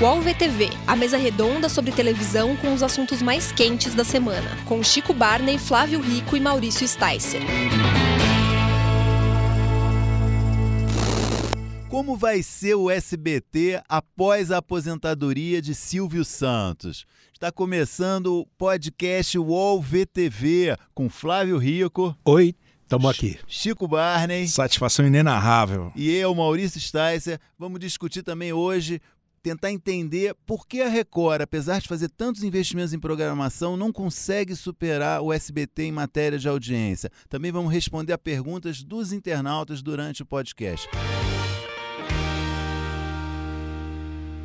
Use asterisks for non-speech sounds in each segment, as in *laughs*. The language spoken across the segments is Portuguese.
UOL VTV, a mesa redonda sobre televisão com os assuntos mais quentes da semana, com Chico Barney, Flávio Rico e Maurício Sticer. Como vai ser o SBT após a aposentadoria de Silvio Santos? Está começando o podcast UOL VTV com Flávio Rico. Oi, estamos aqui. Chico Barney. Satisfação inenarrável. E eu, Maurício Sticer. Vamos discutir também hoje tentar entender por que a Record, apesar de fazer tantos investimentos em programação, não consegue superar o SBT em matéria de audiência. Também vamos responder a perguntas dos internautas durante o podcast.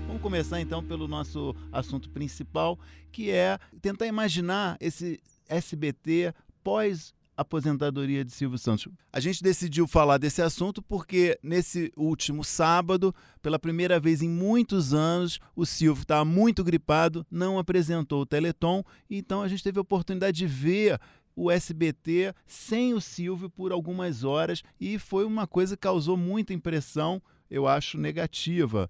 Vamos começar então pelo nosso assunto principal, que é tentar imaginar esse SBT pós aposentadoria de Silvio Santos. A gente decidiu falar desse assunto porque nesse último sábado, pela primeira vez em muitos anos, o Silvio estava muito gripado, não apresentou o Teleton, então a gente teve a oportunidade de ver o SBT sem o Silvio por algumas horas e foi uma coisa que causou muita impressão eu acho negativa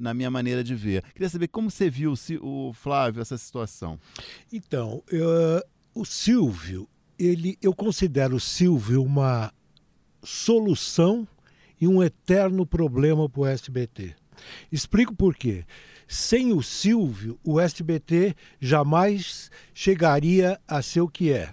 na minha maneira de ver. Queria saber como você viu, o Flávio, essa situação. Então, eu, o Silvio, ele, eu considero o Silvio uma solução e um eterno problema para o SBT. Explico por quê. Sem o Silvio, o SBT jamais chegaria a ser o que é.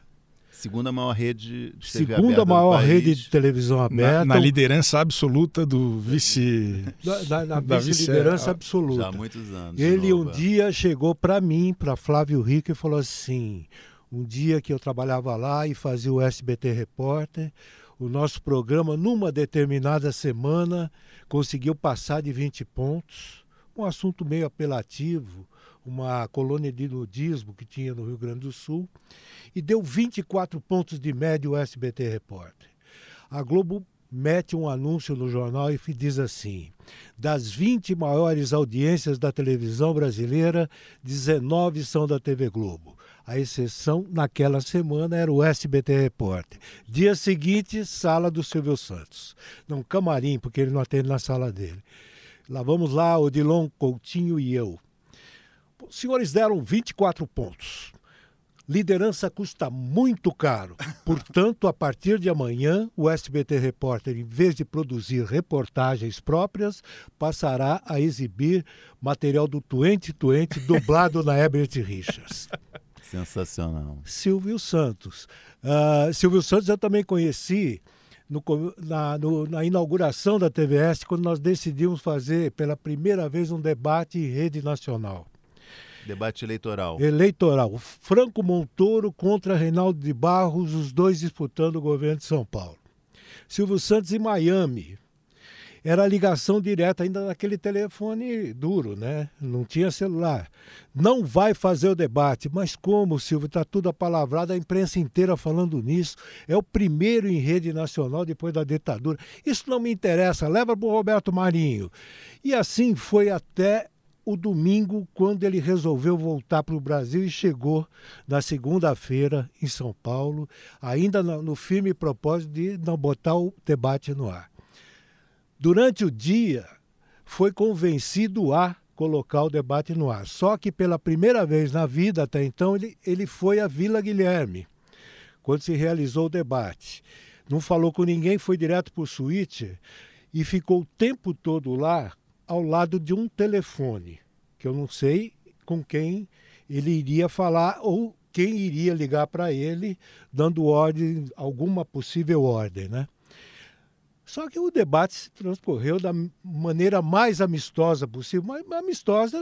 Segunda maior rede de TV Segunda maior rede de televisão aberta. Na, na liderança absoluta do vice. Na, na, na vice-liderança absoluta. Já há muitos anos. Ele um dia chegou para mim, para Flávio Rico, e falou assim: um dia que eu trabalhava lá e fazia o SBT Repórter, o nosso programa, numa determinada semana, conseguiu passar de 20 pontos. Um assunto meio apelativo, uma colônia de nudismo que tinha no Rio Grande do Sul, e deu 24 pontos de média o SBT Repórter. A Globo mete um anúncio no jornal e diz assim: das 20 maiores audiências da televisão brasileira, 19 são da TV Globo. A exceção naquela semana era o SBT Repórter. Dia seguinte, sala do Silvio Santos. Não, camarim, porque ele não atende na sala dele. Lá vamos lá, Odilon Coutinho e eu. Os senhores deram 24 pontos. Liderança custa muito caro. Portanto, a partir de amanhã, o SBT Repórter, em vez de produzir reportagens próprias, passará a exibir material do Tuente Tuente dublado na Herbert Richards. *laughs* Sensacional. Silvio Santos. Uh, Silvio Santos eu também conheci no, na, no, na, inauguração da TVS, quando nós decidimos fazer pela primeira vez um debate em rede nacional. Debate eleitoral. Eleitoral. Franco Montoro contra Reinaldo de Barros, os dois disputando o governo de São Paulo. Silvio Santos em Miami, era a ligação direta ainda naquele telefone duro, né? Não tinha celular. Não vai fazer o debate. Mas como, Silvio? Está tudo apalavrado, a imprensa inteira falando nisso. É o primeiro em rede nacional depois da ditadura. Isso não me interessa, leva para o Roberto Marinho. E assim foi até o domingo, quando ele resolveu voltar para o Brasil e chegou na segunda-feira em São Paulo, ainda no firme propósito de não botar o debate no ar durante o dia, foi convencido a colocar o debate no ar. Só que pela primeira vez na vida até então, ele, ele foi à Vila Guilherme, quando se realizou o debate. Não falou com ninguém, foi direto para o suíte e ficou o tempo todo lá, ao lado de um telefone, que eu não sei com quem ele iria falar ou quem iria ligar para ele, dando ordem, alguma possível ordem, né? Só que o debate se transcorreu da maneira mais amistosa possível, mas amistosa,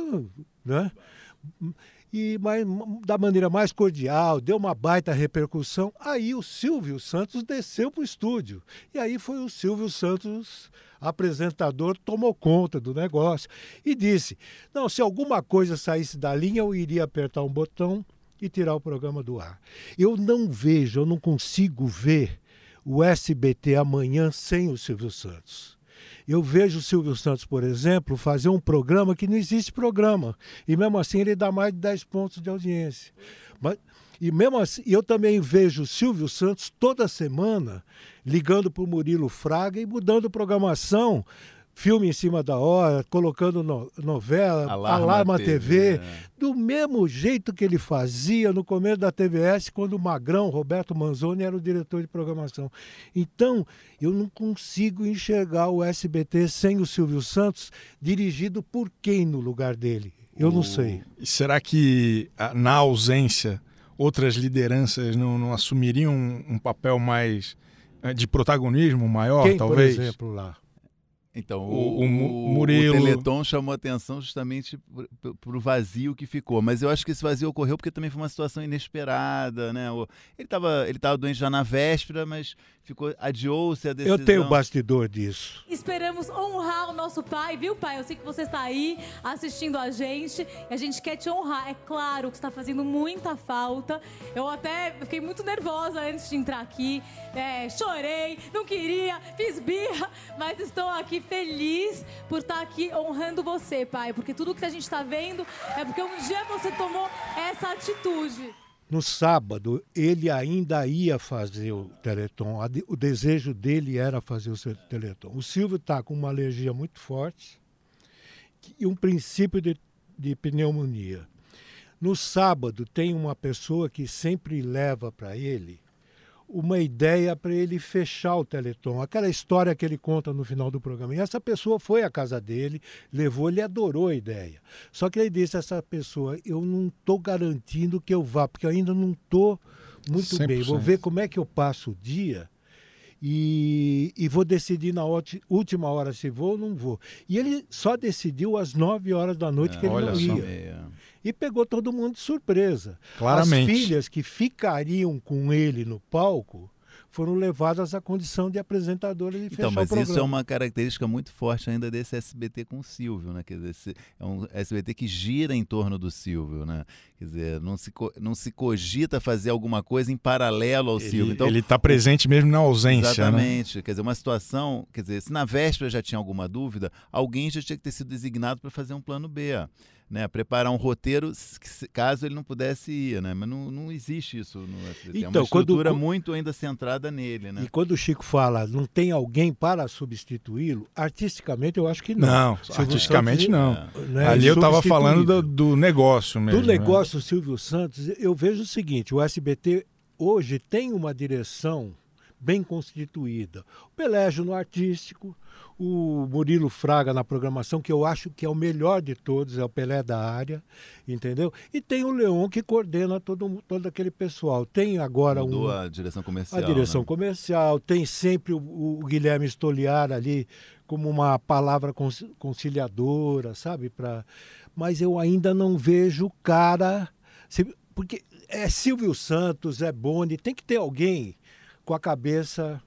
né? E mas, da maneira mais cordial, deu uma baita repercussão. Aí o Silvio Santos desceu para o estúdio. E aí foi o Silvio Santos, apresentador, tomou conta do negócio e disse: Não, se alguma coisa saísse da linha, eu iria apertar um botão e tirar o programa do ar. Eu não vejo, eu não consigo ver o SBT amanhã sem o Silvio Santos. Eu vejo o Silvio Santos, por exemplo, fazer um programa que não existe programa. E mesmo assim ele dá mais de 10 pontos de audiência. Mas, e mesmo assim, eu também vejo o Silvio Santos toda semana ligando para o Murilo Fraga e mudando programação filme em cima da hora, colocando no, novela, Alarma, Alarma TV, TV, do mesmo jeito que ele fazia no começo da TVS, quando o Magrão, Roberto Manzoni, era o diretor de programação. Então, eu não consigo enxergar o SBT sem o Silvio Santos, dirigido por quem no lugar dele? Eu o... não sei. E será que, na ausência, outras lideranças não, não assumiriam um, um papel mais eh, de protagonismo maior, quem, talvez? Por exemplo, lá. Então, o, o, o, Murilo... o Teleton chamou atenção justamente para o vazio que ficou. Mas eu acho que esse vazio ocorreu porque também foi uma situação inesperada, né? Ele estava ele tava doente já na véspera, mas ficou adiou-se a decisão. Eu tenho bastidor disso. Esperamos honrar o nosso pai, viu, pai? Eu sei que você está aí assistindo a gente e a gente quer te honrar. É claro que está fazendo muita falta. Eu até fiquei muito nervosa antes de entrar aqui. É, chorei, não queria, fiz birra, mas estou aqui feliz por estar aqui honrando você, pai. Porque tudo que a gente está vendo é porque um dia você tomou essa atitude. No sábado, ele ainda ia fazer o Teleton. O desejo dele era fazer o Teleton. O Silvio está com uma alergia muito forte e um princípio de, de pneumonia. No sábado, tem uma pessoa que sempre leva para ele uma ideia para ele fechar o Teleton. Aquela história que ele conta no final do programa. E essa pessoa foi à casa dele, levou, ele adorou a ideia. Só que ele disse a essa pessoa, eu não estou garantindo que eu vá, porque eu ainda não estou muito 100%. bem. Vou ver como é que eu passo o dia e, e vou decidir na última hora se vou ou não vou. E ele só decidiu às 9 horas da noite é, que ele não ia. É e pegou todo mundo de surpresa. Claramente. As filhas que ficariam com ele no palco foram levadas à condição de apresentadoras e então, mas isso é uma característica muito forte ainda desse SBT com o Silvio, né? Quer dizer, é um SBT que gira em torno do Silvio, né? Quer dizer, não se, não se cogita fazer alguma coisa em paralelo ao ele, Silvio. Então, ele está presente mesmo na ausência, né? Exatamente. Né? Quer dizer, uma situação, quer dizer, se na véspera já tinha alguma dúvida, alguém já tinha que ter sido designado para fazer um plano B né, preparar um roteiro caso ele não pudesse ir, né? Mas não, não existe isso no SBT. Então, é uma estrutura quando, muito ainda centrada nele, né? E quando o Chico fala não tem alguém para substituí-lo, artisticamente eu acho que não. Não, Silvio artisticamente Santos, não. É, né, Ali eu estava falando do, do, negócio mesmo. Do né? negócio né? Silvio Santos, eu vejo o seguinte, o SBT hoje tem uma direção bem constituída. O Pelégio no artístico, o Murilo Fraga na programação, que eu acho que é o melhor de todos, é o Pelé da área, entendeu? E tem o Leon que coordena todo, todo aquele pessoal. Tem agora Mudou um, a direção comercial. A direção né? comercial, tem sempre o, o, Guilherme Stoliar ali como uma palavra conciliadora, sabe? Pra... Mas eu ainda não vejo o cara. Porque é Silvio Santos, é Boni, tem que ter alguém com a cabeça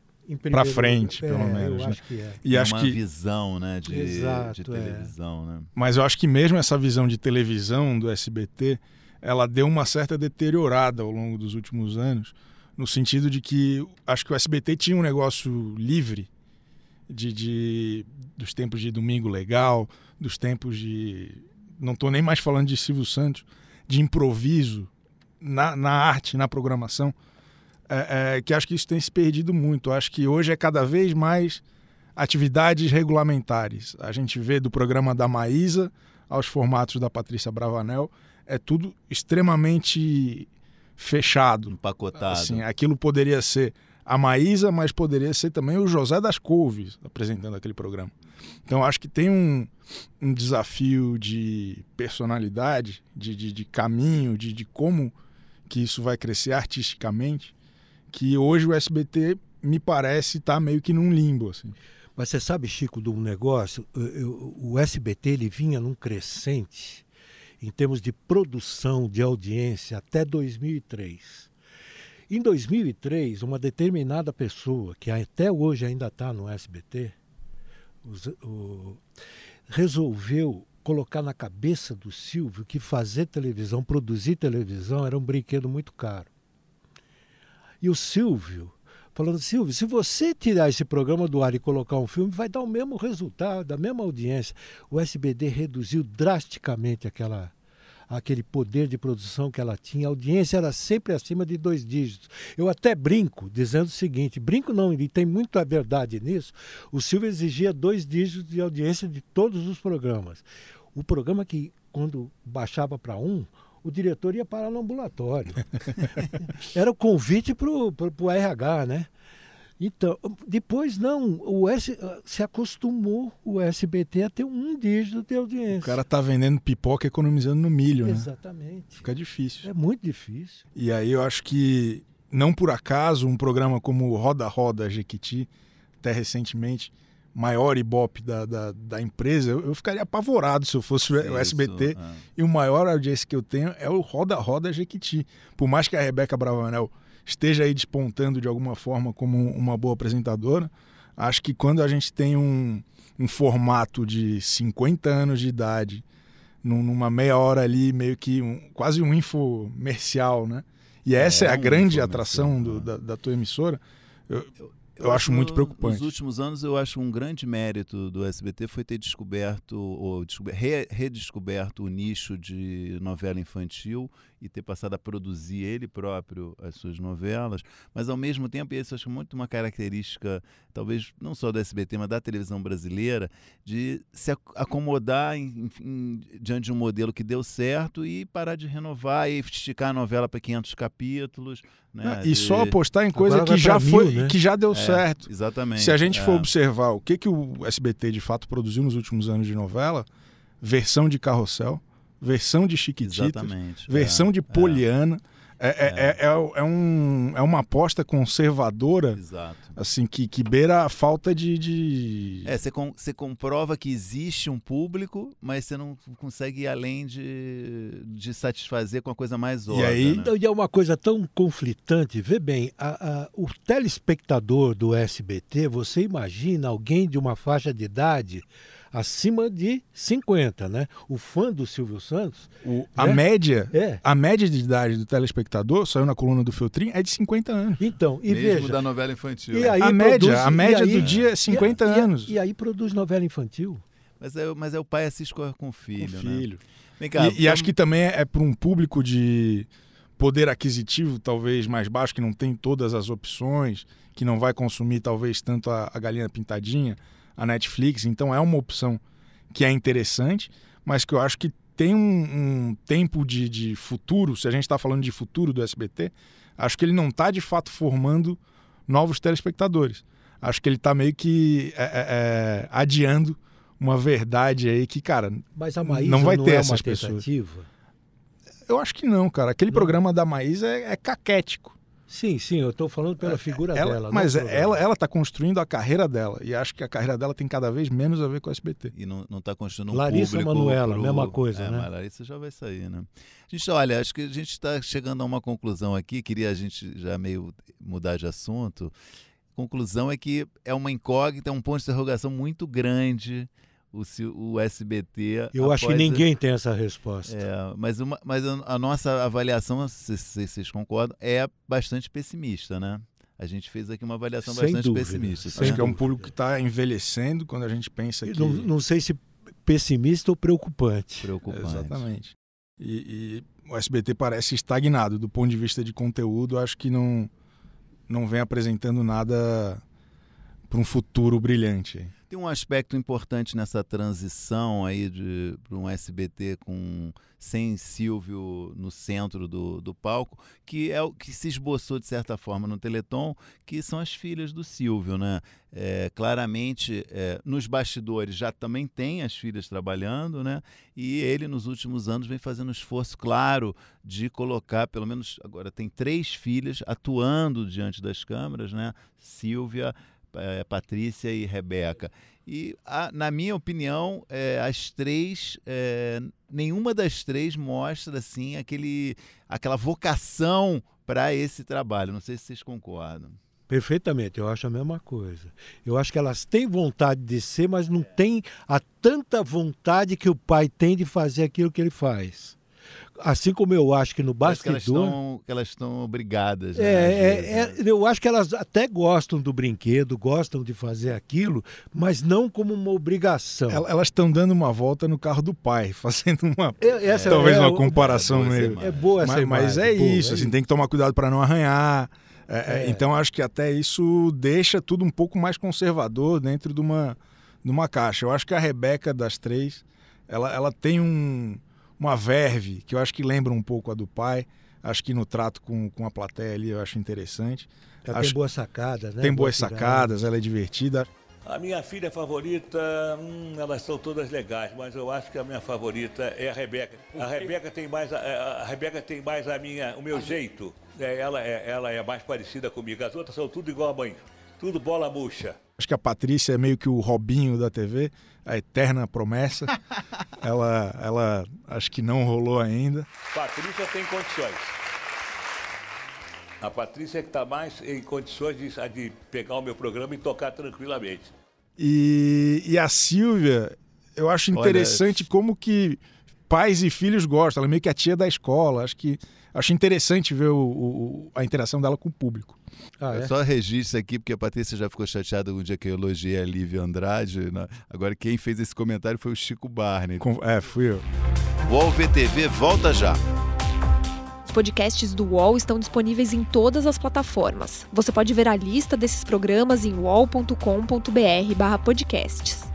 para frente, é, pelo menos. Eu né? acho que é. E acho uma que visão, né, de, Exato, de é. televisão, é. né? Mas eu acho que mesmo essa visão de televisão do SBT, ela deu uma certa deteriorada ao longo dos últimos anos, no sentido de que acho que o SBT tinha um negócio livre de, de dos tempos de Domingo Legal, dos tempos de não estou nem mais falando de Silvio Santos, de improviso na, na arte, na programação é, é, que acho que isso tem se perdido muito. Acho que hoje é cada vez mais atividades regulamentares. A gente vê do programa da Maísa aos formatos da Patrícia Bravanel, é tudo extremamente fechado. Empacotado. Assim, aquilo poderia ser a Maísa, mas poderia ser também o José das Couves apresentando aquele programa. Então acho que tem um, um desafio de personalidade, de, de, de caminho, de, de como que isso vai crescer artisticamente, que hoje o SBT me parece estar tá meio que num limbo. Assim. Mas você sabe, Chico, de um negócio, o SBT ele vinha num crescente em termos de produção de audiência até 2003. Em 2003, uma determinada pessoa, que até hoje ainda está no SBT, resolveu colocar na cabeça do Silvio que fazer televisão, produzir televisão, era um brinquedo muito caro. E o Silvio, falando, Silvio, se você tirar esse programa do ar e colocar um filme, vai dar o mesmo resultado, a mesma audiência. O SBD reduziu drasticamente aquela, aquele poder de produção que ela tinha, a audiência era sempre acima de dois dígitos. Eu até brinco dizendo o seguinte: brinco não, e tem muita verdade nisso. O Silvio exigia dois dígitos de audiência de todos os programas. O programa que, quando baixava para um, o diretor ia parar no ambulatório. *laughs* Era o convite para o RH, né? Então, depois não, o S, se acostumou o SBT a ter um dígito de audiência. O cara tá vendendo pipoca economizando no milho, Exatamente. né? Exatamente. Fica difícil. É muito difícil. E aí eu acho que, não por acaso, um programa como Roda Roda Jequiti, até recentemente, maior Ibope da, da, da empresa, eu, eu, ficaria apavorado se eu fosse Sim, o SBT. Isso, é. E o maior audiência que eu tenho é o Roda Roda Jequiti. Por mais que a Rebeca Bravanel esteja aí despontando de alguma forma como uma boa apresentadora, acho que quando a gente tem um, um formato de 50 anos de idade, numa meia hora ali, meio que um, quase um infomercial, né? E essa é, é a grande atração do, da, da, tua emissora. Eu, eu, acho muito preocupante. Nos últimos anos, eu acho um grande mérito do SBT foi ter descoberto, ou re, redescoberto o nicho de novela infantil e ter passado a produzir ele próprio as suas novelas, mas ao mesmo tempo, e isso acho muito uma característica, talvez não só do SBT, mas da televisão brasileira, de se acomodar em, em, diante de um modelo que deu certo e parar de renovar e esticar a novela para 500 capítulos. Né, e de... só apostar em coisa que já foi, mil, né? que já deu é, certo. Exatamente. Se a gente é. for observar o que, que o SBT de fato produziu nos últimos anos de novela, versão de carrossel, versão de Chiquititas, Exatamente, versão é, de Poliana. É. É, é, é, é, um, é uma aposta conservadora, Exato. assim que, que beira a falta de. de... É, você, com, você comprova que existe um público, mas você não consegue ir além de, de satisfazer com a coisa mais óbvia. E aí né? e é uma coisa tão conflitante. Vê bem, a, a, o telespectador do SBT, você imagina alguém de uma faixa de idade acima de 50, né? O fã do Silvio Santos. O, a né? média é. a média de idade do telespectador, saiu na coluna do Feltrin, é de 50 anos. Então, e Mesmo veja. da novela infantil. E aí a média, a média aí, do dia é 50 e, anos. E, e, aí produz novela infantil. Mas é, mas é o pai assiste com o filho. Com né? filho. Vem cá, e, vamos... e acho que também é, é para um público de poder aquisitivo talvez mais baixo, que não tem todas as opções, que não vai consumir talvez tanto a, a galinha pintadinha a Netflix, então é uma opção que é interessante, mas que eu acho que tem um, um tempo de, de, futuro, se a gente está falando de futuro do SBT, acho que ele não está de fato formando novos telespectadores. Acho que ele está meio que é, é, é, adiando uma verdade aí que, cara, Mas a Maísa não vai não ter é essas pessoas. Eu acho que não, cara. Aquele não. programa da Maísa é, é caquético. Sim, sim, eu estou falando pela figura ela, dela. Mas ela ela está construindo a carreira dela e acho que a carreira dela tem cada vez menos a ver com o SBT. E não está construindo um Larissa público... Manuela, pro... mesma coisa, é, né? Mas Larissa já vai sair, né? A gente, olha, acho que a gente está chegando a uma conclusão aqui, queria a gente já meio mudar de assunto. Conclusão é que é uma incógnita, é um ponto de interrogação muito grande o, o SBT. Eu acho que ninguém tem essa resposta. É, mas, uma, mas a, nossa avaliação, se, se, vocês concordam, é bastante pessimista, né? A gente fez aqui uma avaliação Sem bastante dúvida, pessimista. Acho que é um público que está envelhecendo quando a gente pensa que. Não, não sei se pessimista ou preocupante. Preocupante. Exatamente. E, e, o SBT parece estagnado do ponto de vista de conteúdo. Acho que não, não vem apresentando nada para um futuro brilhante. Tem um aspecto importante nessa transição aí para um SBT com sem Silvio no centro do, do palco, que é o que se esboçou de certa forma no Teleton, que são as filhas do Silvio, né? É, claramente, é, nos bastidores já também tem as filhas trabalhando, né? E ele nos últimos anos vem fazendo um esforço claro de colocar, pelo menos agora tem três filhas atuando diante das câmeras, né? Silvia é, Patrícia e Rebeca. E, a, na minha opinião, é, as três, é, nenhuma das três mostra assim aquele, aquela vocação para esse trabalho. Não sei se vocês concordam. Perfeitamente, eu acho a mesma coisa. Eu acho que elas têm vontade de ser, mas não têm a tanta vontade que o pai tem de fazer aquilo que ele faz. Assim como eu acho que no Parece que bastidor. elas estão, que elas estão obrigadas. né, É, às é, é, né? eu acho que elas até gostam do brinquedo, gostam de fazer aquilo, mas não como uma obrigação. El- Elas estão dando uma volta no carro do pai, *laughs* fazendo uma. Eu- essa talvez é uma comparação é meio. É boa essa mas, mas é boa, isso, assim, tem que tomar cuidado para não arranhar. É, é, É. Então acho que até isso deixa tudo um pouco mais conservador dentro de uma, de uma caixa. Eu acho que a Rebeca das três, ela, ela tem um, uma verve que eu acho que lembra um pouco a do pai. Acho que no trato com, com a plateia ali eu acho interessante. Ela acho- tem boas sacadas, né? tem boas tirada. sacadas, ela é divertida. A minha filha favorita, hum, elas são todas legais, mas eu acho que a minha favorita é a Rebeca. A Rebeca tem mais a, a Rebeca tem mais a minha, o meu jeito. É, ela, é, ela é mais parecida comigo. As outras são tudo igual a mãe. Tudo bola murcha. Acho que a Patrícia é meio que o Robinho da TV, a eterna promessa. *laughs* ela, ela acho que não rolou ainda. Patrícia tem condições. A Patrícia é que está mais em condições de, de pegar o meu programa e tocar tranquilamente. E, e a Silvia, eu acho Olha, interessante como que pais e filhos gostam. Ela é meio que a tia da escola. Acho que acho interessante ver o- o- a interação dela com o público. Ah, Eu é? só registro aqui porque a Patrícia já ficou chateada um dia que eu elogiei a Lívia Andrade. né? Agora quem fez esse comentário foi o Chico Barney. Com- é, fui eu. O UOL VTV volta já. Os podcasts do UOL estão disponíveis em todas as plataformas. Você pode ver a lista desses programas em uol.com.br/podcasts.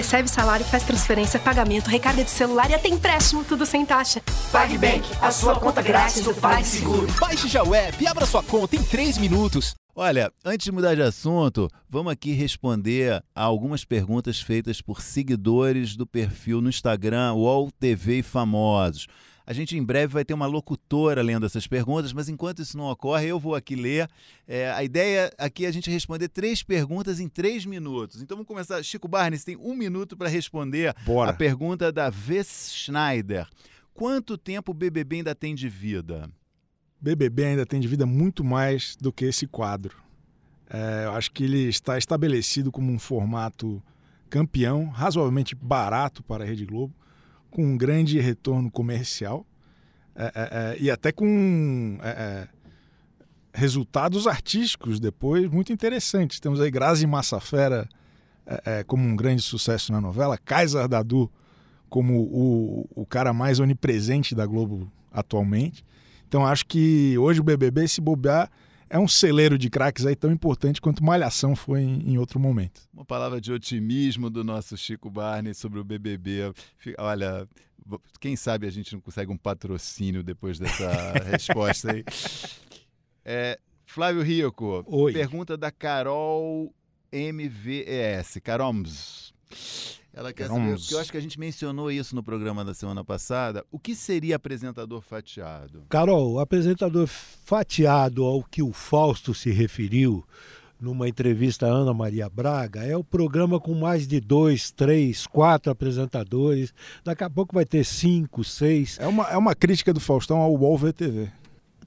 Recebe salário, faz transferência, pagamento, recarga de celular e até empréstimo, tudo sem taxa. PagBank, a sua conta grátis do PagSeguro. Baixe já o app e abra sua conta em 3 minutos. Olha, antes de mudar de assunto, vamos aqui responder a algumas perguntas feitas por seguidores do perfil no Instagram UOL TV e Famosos. A gente em breve vai ter uma locutora lendo essas perguntas, mas enquanto isso não ocorre, eu vou aqui ler. É, a ideia aqui é a gente responder três perguntas em três minutos. Então vamos começar. Chico Barnes tem um minuto para responder Bora. a pergunta da Vess Schneider. Quanto tempo o BBB ainda tem de vida? BBB ainda tem de vida muito mais do que esse quadro. É, eu acho que ele está estabelecido como um formato campeão, razoavelmente barato para a Rede Globo, com um grande retorno comercial é, é, é, e até com é, é, resultados artísticos depois muito interessantes. Temos aí Grazi Massafera como um grande sucesso na novela, Kaiser Dadu como o, o cara mais onipresente da Globo atualmente. Então acho que hoje o BBB, se bobear, é um celeiro de craques aí tão importante quanto Malhação foi em, em outro momento. Uma palavra de otimismo do nosso Chico Barney sobre o BBB. Olha, quem sabe a gente não consegue um patrocínio depois dessa *laughs* resposta aí. É, Flávio Rico, Oi. pergunta da Carol MVES. Caroms. Ela quer saber, porque eu acho que a gente mencionou isso no programa da semana passada. O que seria apresentador fatiado? Carol, apresentador fatiado ao que o Fausto se referiu numa entrevista à Ana Maria Braga é o programa com mais de dois, três, quatro apresentadores. Daqui a pouco vai ter cinco, seis, É uma, é uma crítica do Faustão ao UOL VTV.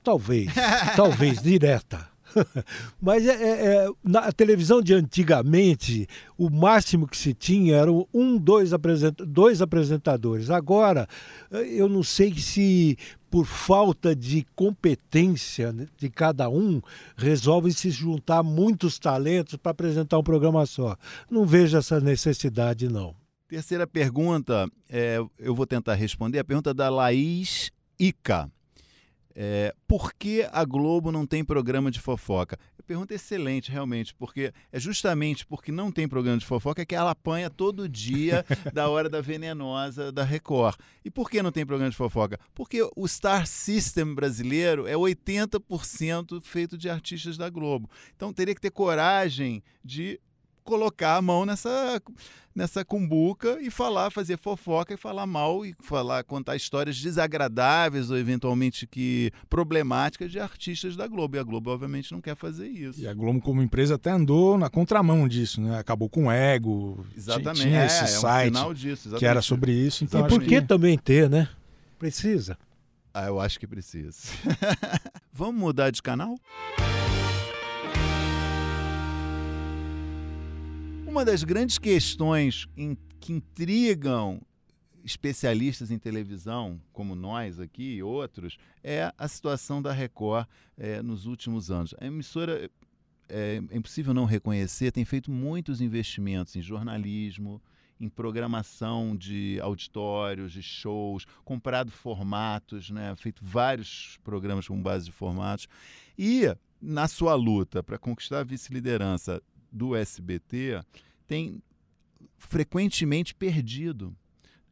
talvez, talvez *laughs* direta. *laughs* Mas é, é- é- na televisão de antigamente, o máximo que se tinha eram um, dois, apresenta- dois apresentadores. Agora, eh, eu não sei se por falta de competência né, de cada um, resolvem se juntar muitos talentos para apresentar um programa só. Não vejo essa necessidade, não. Terceira pergunta, é, eu vou tentar responder. A pergunta da Laís Ica. É, por que a Globo não tem programa de fofoca? Pergunta é excelente, realmente, porque é justamente porque não tem programa de fofoca que ela apanha todo dia *laughs* da hora da venenosa da Record. E por que não tem programa de fofoca? Porque o Star System brasileiro é 80% feito de artistas da Globo. Então teria que ter coragem de colocar a mão nessa nessa cumbuca e falar, fazer fofoca e falar mal e falar, contar histórias desagradáveis ou eventualmente que problemáticas de artistas da Globo. E a Globo obviamente não quer fazer isso. E a Globo, como empresa, até andou na contramão disso, né? Acabou com o ego. Exatamente. Tinha é, esse é um site sinal disso, que era sobre isso. Então e por que que... também ter, né? Precisa. Ah, eu acho que precisa. *laughs* Vamos mudar de canal? Uma das grandes questões em- que intrigam especialistas em televisão, como nós aqui e outros, é a situação da Record é, nos últimos anos. A emissora, é, é impossível não reconhecer, tem feito muitos investimentos em jornalismo, em programação de auditórios, de shows, comprado formatos, né, feito vários programas com base de formatos. E na sua luta para conquistar a vice-liderança do SBT, tem frequentemente perdido.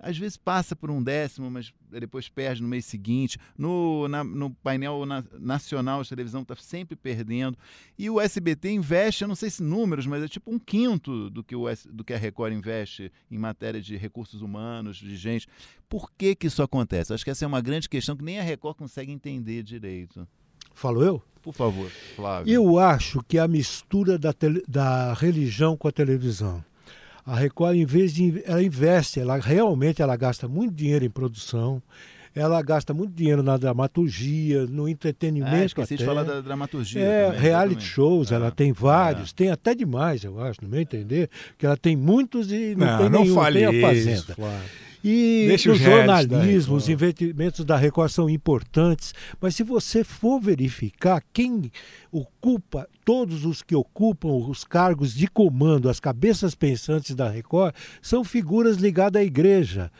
Às vezes passa por um décimo, mas depois perde no mês seguinte. No, na, no painel na, nacional de televisão está sempre perdendo. E o SBT investe, eu não sei se números, mas é tipo um quinto do que, o, do que a Record investe em matéria de recursos humanos, de gente. Por que, que isso acontece? Acho que essa é uma grande questão que nem a Record consegue entender direito. Falo eu? Por favor, Flávio. Eu acho que a mistura da, tele, da religião com a televisão. A Record, em vez de. Ela investe, ela realmente ela gasta muito dinheiro em produção, ela gasta muito dinheiro na dramaturgia, no entretenimento. É, esqueci até. de falar da dramaturgia. É, também, reality exatamente. shows, É. ela tem vários, É. tem até demais, eu acho, no meu entender, que ela tem muitos e não, Não, tem não nenhum, fale tem a isso, Fazenda. Flávio. E Deixa da jornalismo, os investimentos da Record são importantes, mas se você for verificar quem ocupa, todos os que ocupam os cargos de comando, as cabeças pensantes da Record, são figuras ligadas à igreja.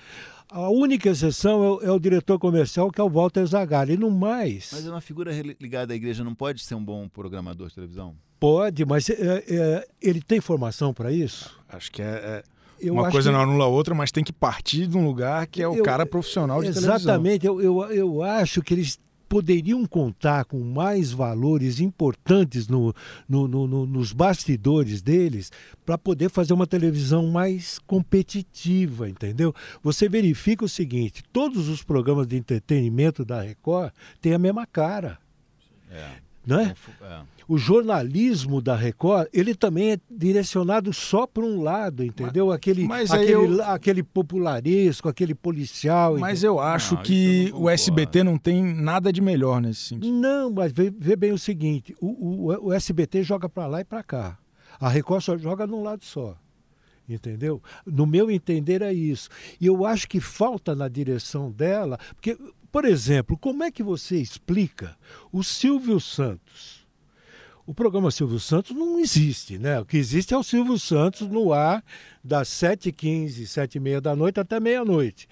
A única exceção é o, é o diretor comercial, que é o Walter Zagalli. No mais, Mas uma figura ligada à igreja não pode ser um bom programador de televisão? pode, mas é, é, ele tem formação para isso? Acho que é, é- Eu uma acho coisa que- não anula a outra, mas tem que partir de um lugar que é o Eu- cara profissional de televisão. Exatamente, eu, eu, eu acho que eles poderiam contar com mais valores importantes no, no- no- no- nos bastidores deles para poder fazer uma televisão mais competitiva, entendeu? Você verifica o seguinte: todos os programas de entretenimento da Record têm a mesma cara. É. Não é? O jornalismo da Record, ele também é direcionado só para um lado, entendeu? aquele, mas aquele, eu- aquele popularesco, aquele policial. Mas eu acho Não, eu que não o. SBT não tem nada de melhor nesse sentido. Não, mas vê, vê bem o seguinte: o, o, o SBT joga para lá e para cá. A Record só joga num lado só. Entendeu? No meu entender é isso. E eu acho que falta na direção dela, porque, por exemplo, como é que você explica o Silvio Santos? O programa Silvio Santos não existe, né? O que existe é o Silvio Santos no ar das 7h15, 7h30 da noite até meia-noite.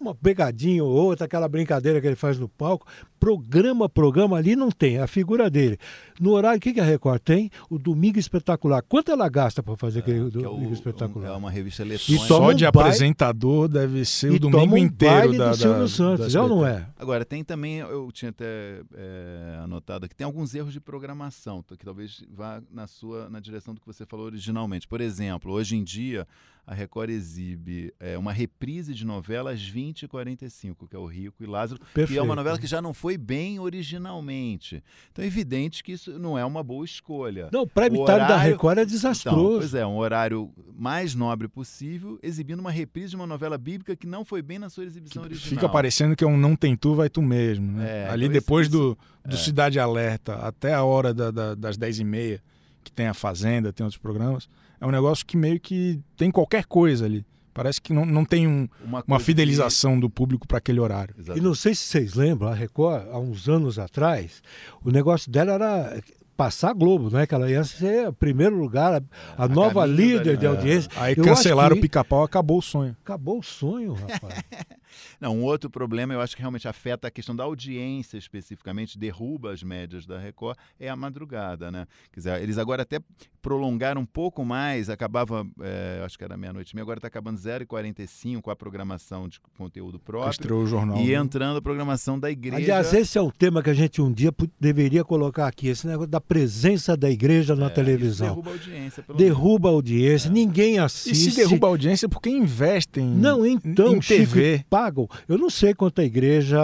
Uma pegadinha ou outra, aquela brincadeira que ele faz no palco. Programa, programa ali não tem, é a figura dele. No horário, o que que a Record tem? O Domingo Espetacular. Quanto ela gasta para fazer aquele Que é, Domingo o- Espetacular? é uma revista E eletrônica. Só um de baile- apresentador deve ser o domingo toma um inteiro baile da, do Silvio da, Santos, da é ou não é? Agora, tem também, eu tinha até é, anotado aqui, tem alguns erros de programação, tá, que talvez vá na sua na direção do que você falou originalmente. Por exemplo, hoje em dia, a Record exibe é, uma reprise de novela às 20h45, que é o Rico e Lázaro, que é Perfeito. uma novela que já não foi bem originalmente. Então é evidente que isso não é uma boa escolha. Não, o prime O time da horário- Record é Então, desastroso. pois é, um horário mais nobre possível, exibindo uma reprise de uma novela bíblica que não foi bem na sua exibição original. Fica parecendo que é um não tem tu, vai tu mesmo. Né? É, Ali então depois do, do Cidade Alerta até a hora da- da- das 10h30, que tem a Fazenda, tem outros programas, é um negócio que meio que tem qualquer coisa ali. Parece que não, não tem um- uma que- fidelização do público para aquele horário. E não sei se vocês lembram, a Record, há uns anos atrás, o negócio dela era passar a Globo, né? Que ela ia ser o primeiro lugar, a, a nova líder da- de audiência. Aí Eu cancelaram acho o que pica-pau, acabou o sonho. Acabou o sonho, rapaz. *laughs* Não, um outro problema, eu acho que realmente afeta a questão da audiência especificamente, derruba as médias da Record, é a madrugada, né? Quer dizer, eles agora até prolongaram um pouco mais, acabava, é, acho que era meia-noite e meia, agora está acabando 0h45 com a programação de conteúdo próprio. estreou o jornal. E né? entrando a programação da igreja. Aliás, esse é um tema que a gente um dia deveria colocar aqui, esse negócio da presença da igreja na É, isso televisão. derruba a audiência, pelo Derruba a audiência, ninguém E assiste. se derruba a audiência, porque investem Não, então, em Chico, TV. Pagam. Eu não sei quanto a igreja,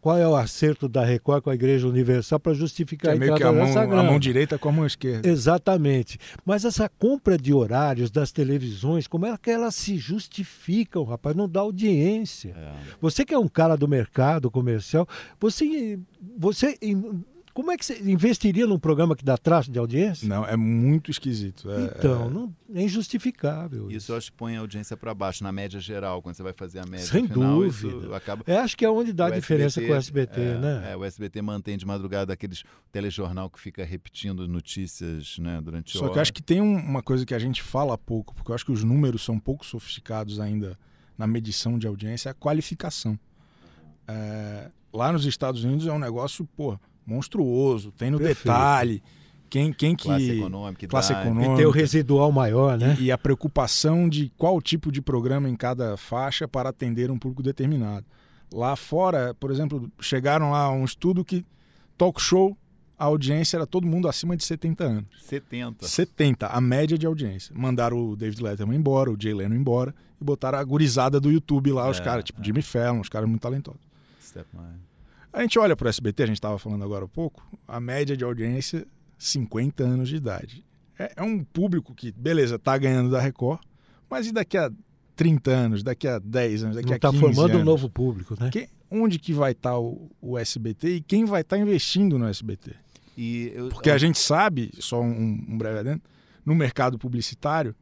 qual é o acerto da Record com a Igreja Universal para Que justificar é a meio que a mão, a mão direita com a mão esquerda. Exatamente. Mas essa compra de horários das televisões, como é que elas se justificam, rapaz? Não dá audiência. É. Você que é um cara do mercado comercial, você, você Como é que você investiria num programa que dá traço de audiência? Não, é muito esquisito. É, então, é... Não, é injustificável. Isso, isso eu acho que põe a audiência para baixo, na média geral, quando você vai fazer a média Sem final, dúvida. acaba... É, acho que é onde dá a diferença com o SBT, é, né? É, o SBT mantém de madrugada aqueles telejornal que fica repetindo notícias né, durante Só horas. que eu acho que tem um, uma coisa que a gente fala pouco, porque eu acho que os números são pouco sofisticados ainda na medição de audiência, é a qualificação. É, lá nos Estados Unidos é um negócio, pô, monstruoso, tem no Perfeito. detalhe. Quem, quem que. Classe econômica, classe idade. econômica. E tem o residual maior, né? E, e a preocupação de qual tipo de programa em cada faixa para atender um público determinado. Lá fora, por exemplo, chegaram lá um estudo que talk show, a audiência era todo mundo acima de 70 anos. 70. 70, a média de audiência. Mandaram o David Letterman embora, o Jay Leno embora, e botaram a gurizada do YouTube lá, os É, caras, tipo é. Jimmy Fallon, os caras muito talentosos. Stepmother. A gente olha para o SBT, a gente estava falando agora há pouco, a média de audiência, 50 anos de idade. É, é um público que, beleza, tá ganhando da Record, mas e daqui a 30 anos, daqui a 10 anos, daqui Não a está 15 formando anos? um novo público, né? Quem- onde que vai estar o, o SBT e quem vai estar investindo no SBT? E eu, Porque a gente sabe, só um, um breve adendo, no mercado publicitário,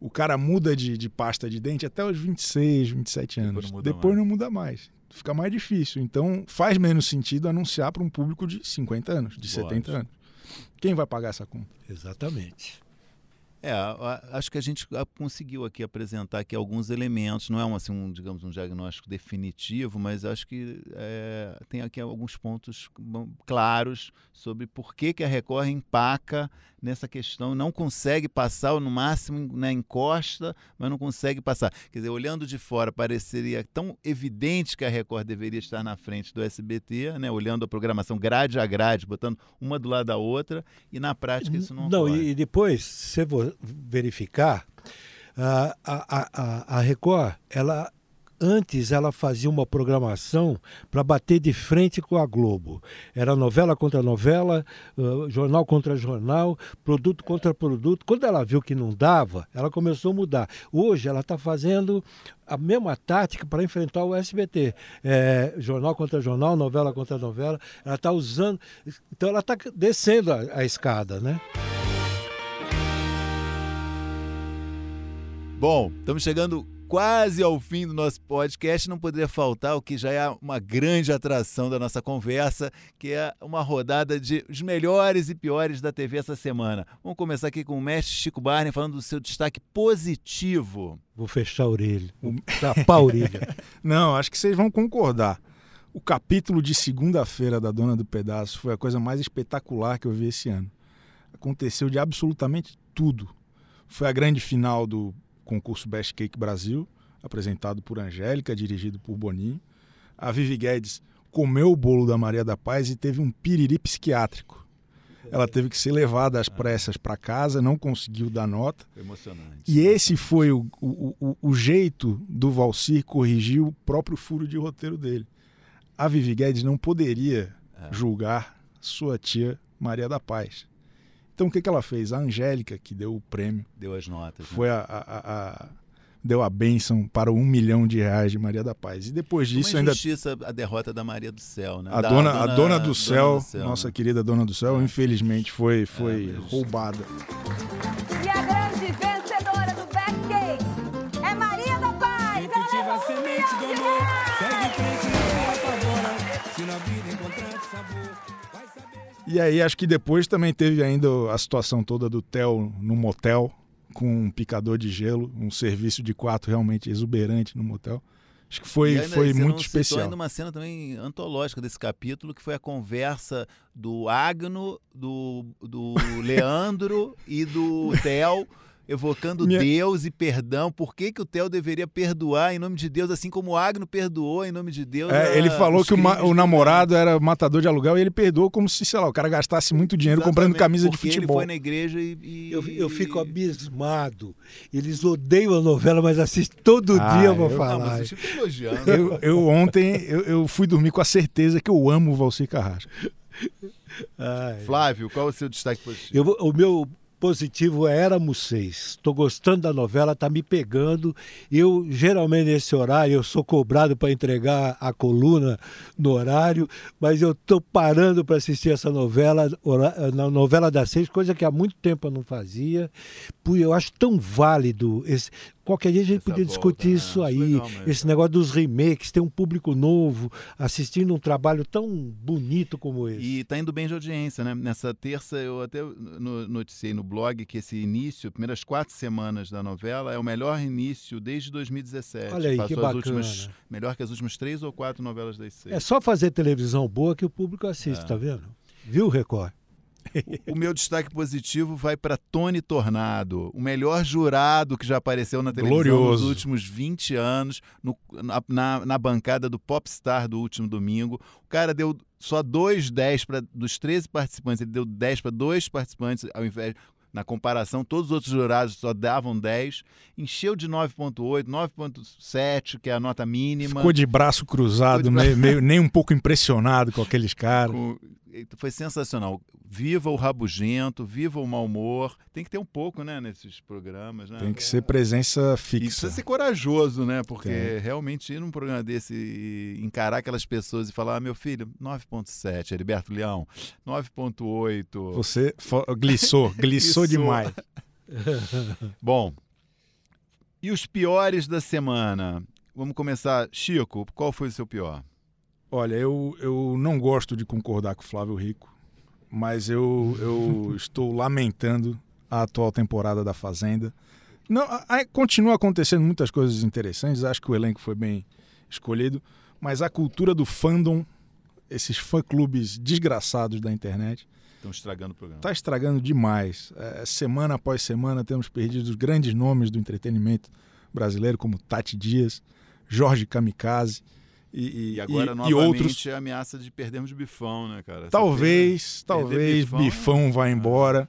o cara muda de, de pasta de dente até os 26, 27 anos. não muda Depois mais. não muda mais. Fica mais difícil. Então faz menos sentido anunciar para um público de 50 anos, de Lógico. 70 anos. Quem vai pagar essa conta? Exatamente. É, acho que a gente a- conseguiu aqui apresentar aqui alguns elementos. Não é um, assim, um, digamos, um diagnóstico definitivo, mas acho que é, tem aqui alguns pontos claros sobre por que, que a Record empaca nessa questão, não consegue passar, ou no máximo né, encosta, mas não consegue passar. Quer dizer, olhando de fora, pareceria tão evidente que a Record deveria estar na frente do SBT, né, olhando a programação grade a grade, botando uma do lado da outra, e na prática isso não, Não, ocorre. e, depois, se você verificar, a, a, a, a Record, ela antes ela fazia uma programação para bater de frente com a Globo. Era novela contra novela, uh, jornal contra jornal, produto contra produto. Quando ela viu que não dava, ela começou a mudar. Hoje ela está fazendo a mesma tática para enfrentar o SBT. É, jornal contra jornal, novela contra novela. Ela está usando. Então ela está descendo a, a escada, né? Bom, estamos chegando quase ao fim do nosso podcast. Não poderia faltar o que já é uma grande atração da nossa conversa, que é uma rodada de os melhores e piores da TV essa semana. Vamos começar aqui com o mestre Chico Barney falando do seu destaque positivo. Vou fechar a orelha. Vou tapar a orelha. *laughs* Não, acho que vocês vão concordar. O capítulo de segunda-feira da Dona do Pedaço foi a coisa mais espetacular que eu vi esse ano. Aconteceu de absolutamente tudo. Foi a grande final do concurso Best Cake Brasil, apresentado por Angélica, dirigido por Boninho. A Vivi Guedes comeu o bolo da Maria da Paz e teve um piriri psiquiátrico. Ela teve que ser levada às pressas para casa, não conseguiu dar nota. Foi emocionante. E esse foi o, o, o, o jeito do Valcir corrigir o próprio furo de roteiro dele. A Vivi Guedes não poderia julgar sua tia Maria da Paz. Então o que, que ela fez? A Angélica, que deu o prêmio, Deu as notas. né? foi a, a- a- a- deu a bênção para um milhão de reais de Maria da Paz. E depois disso Uma ainda injustiça a derrota da Maria do Céu, né? a Da dona, a dona do céu, do céu, nossa né? querida dona do céu, É. infelizmente foi, foi É, roubada. E aí acho que depois também teve ainda a situação toda do Theo no motel com um picador de gelo, um serviço de quarto realmente exuberante no motel. Acho que foi, E ainda foi não muito citou especial. ainda uma cena também antológica desse capítulo, que foi a conversa do Agno, do, do Leandro e do *laughs* Theo, evocando Minha- Deus e perdão. Por que, que o Theo deveria perdoar em nome de Deus, assim como o Agno perdoou em nome de Deus? É, a- ele falou que o, ma- o do namorado era matador de aluguel e ele perdoou como se, sei lá, o cara gastasse muito dinheiro comprando Exatamente, camisa de futebol. Ele foi na igreja e. e- Eu, eu fico abismado. Eles odeiam a novela, mas assistem todo Ah, dia eu- Não, falar. elogiando. Eu, eu ontem eu, eu fui dormir com a certeza que eu amo o Valcir Carrasco. Ai. Flávio, qual é o seu destaque positivo? Eu vou- o meu positivo é Éramos Seis. Estou gostando da novela, tá me pegando. Eu, geralmente, nesse horário, eu sou cobrado para entregar a coluna no horário, mas eu estou parando para assistir essa novela, na novela das seis, coisa que há muito tempo eu não fazia. Eu acho tão válido esse, Qualquer dia a gente Essa podia volta, discutir né? isso aí, legal, esse negócio dos remakes, ter um público novo assistindo um trabalho tão bonito como esse. E tá indo bem de audiência, né? Nessa terça eu até noticiei no blog que esse início, primeiras quatro semanas da novela, é o melhor início desde 2017. Olha aí, Passou que bacana. Últimas, melhor que as últimas três ou quatro novelas das seis. É só fazer televisão boa que o público assiste, é. tá vendo? Viu, Record? *laughs* O, meu destaque positivo vai para Tony Tornado, o melhor jurado que já apareceu na televisão Glorioso. nos últimos 20 anos, no, na, na, na, bancada do Popstar do último domingo. O cara deu só dois 10 para dos 13 participantes, ele deu 10 para dois participantes, ao invés na comparação, todos os outros jurados só davam 10. Encheu de 9,8, 9,7, que é a nota mínima. Ficou de braço cruzado, de Meio, meio, nem um pouco impressionado com aqueles *laughs* caras. Com, foi sensacional. Viva o rabugento, viva o mau humor. Tem que ter um pouco, né, nesses programas, né? Tem que ser presença fixa. E precisa ser corajoso, né? Porque Tem. realmente ir num programa desse e encarar aquelas pessoas e falar: ah, meu filho, 9.7, Heriberto Leão, 9.8. Você *laughs* glissou, glissou demais. *laughs* Bom, e os piores da semana? Vamos começar. Chico, qual foi o seu pior? Olha, eu, eu não gosto de concordar com o Flávio Rico, mas eu, eu *laughs* estou lamentando a atual temporada da Fazenda. Não, a, continua acontecendo muitas coisas interessantes, acho que o elenco foi bem escolhido, mas a cultura do fandom, esses fã-clubes desgraçados da internet. Estão estragando o programa. Está estragando demais. É, semana após semana temos perdido os grandes nomes do entretenimento brasileiro, como Tati Dias, Jorge Kamikaze. E, e, agora, e, novamente, e outros... é a ameaça de perdermos Bifão, né, cara? talvez, talvez Bifão, Bifão vá embora.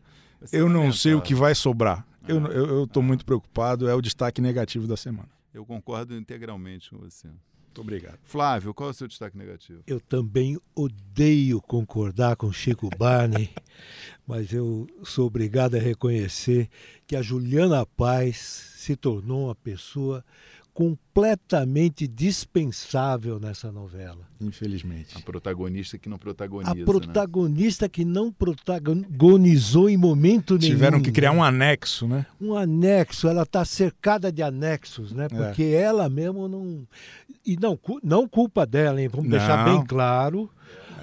Eu não sei o que vai sobrar. Eu, ah, eu, estou ah. muito preocupado, é o destaque negativo da semana. Eu concordo integralmente com você. Muito obrigado. Flávio, qual é o seu destaque negativo? Eu também odeio concordar com Chico Barney, *laughs* mas eu sou obrigado a reconhecer que a Juliana Paz se tornou uma pessoa completamente dispensável nessa novela. Infelizmente. A protagonista que não protagoniza. A né? protagonista né? que não protagonizou em momento nenhum. Tiveram que criar um anexo, né? Um anexo. Ela está cercada de anexos, né? É. Porque é. ela mesmo não. E não, não culpa dela, hein? Vamos não. deixar bem claro.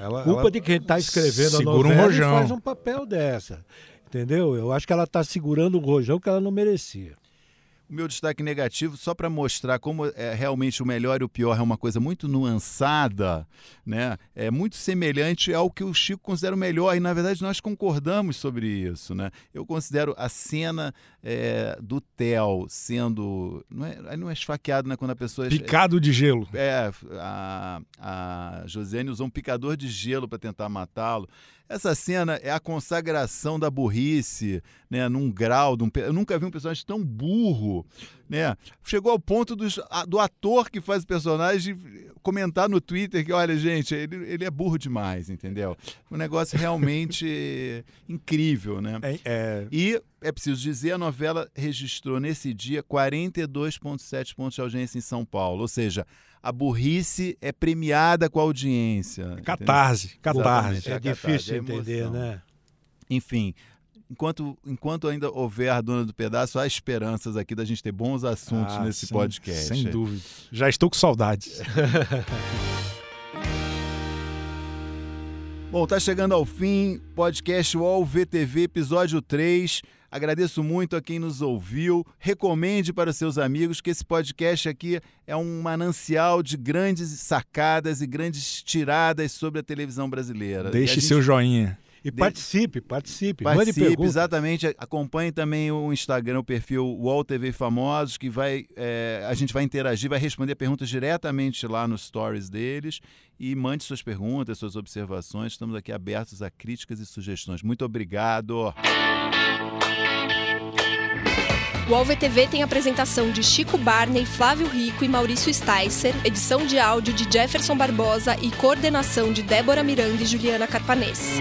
Ela, culpa ela de quem está escrevendo a novela um rojão. e faz um papel dessa. Entendeu? Eu acho que ela está segurando um rojão que ela não merecia. O meu destaque negativo, só para mostrar como é realmente o melhor e o pior é uma coisa muito nuançada, né? É muito semelhante ao que o Chico considera o melhor, e na verdade nós concordamos sobre isso, né? Eu considero a cena é, do Theo sendo. Não é, não é esfaqueado, né? Quando a pessoa. É Picado de gelo. É, a, a Josiane usou um picador de gelo para tentar matá-lo. Essa cena é a consagração da burrice, né, num grau. Eu nunca vi um personagem tão burro. Né? Chegou ao ponto dos, do ator que faz o personagem comentar no Twitter que, olha, gente, ele, ele é burro demais, entendeu? Um negócio realmente *laughs* incrível, né? É, é... E é preciso dizer, a novela registrou nesse dia 42,7 pontos de audiência em São Paulo. Ou seja, a burrice é premiada com a audiência. Catarse, catarse. É, é difícil é entender, né? Enfim, enquanto, enquanto ainda houver a dona do pedaço, há esperanças aqui da gente ter bons assuntos ah, nesse sem, podcast. Sem dúvida. Já estou com saudades. *laughs* Bom, tá chegando ao fim, podcast UOL VTV, episódio 3. Agradeço muito a quem nos ouviu. Recomende para seus amigos que esse podcast aqui é um manancial de grandes sacadas e grandes tiradas sobre a televisão brasileira. Deixe gente... seu joinha. E participe, participe. Participe, exatamente. Acompanhe também o Instagram, o perfil UOL TV Famosos, que vai, é, a gente vai interagir, vai responder perguntas diretamente lá nos stories deles. E mande suas perguntas, suas observações. Estamos aqui abertos a críticas e sugestões. Muito obrigado. O AlvTV tem apresentação de Chico Barney, Flávio Rico e Maurício Sticer, edição de áudio de Jefferson Barbosa e coordenação de Débora Miranda e Juliana Carpanês.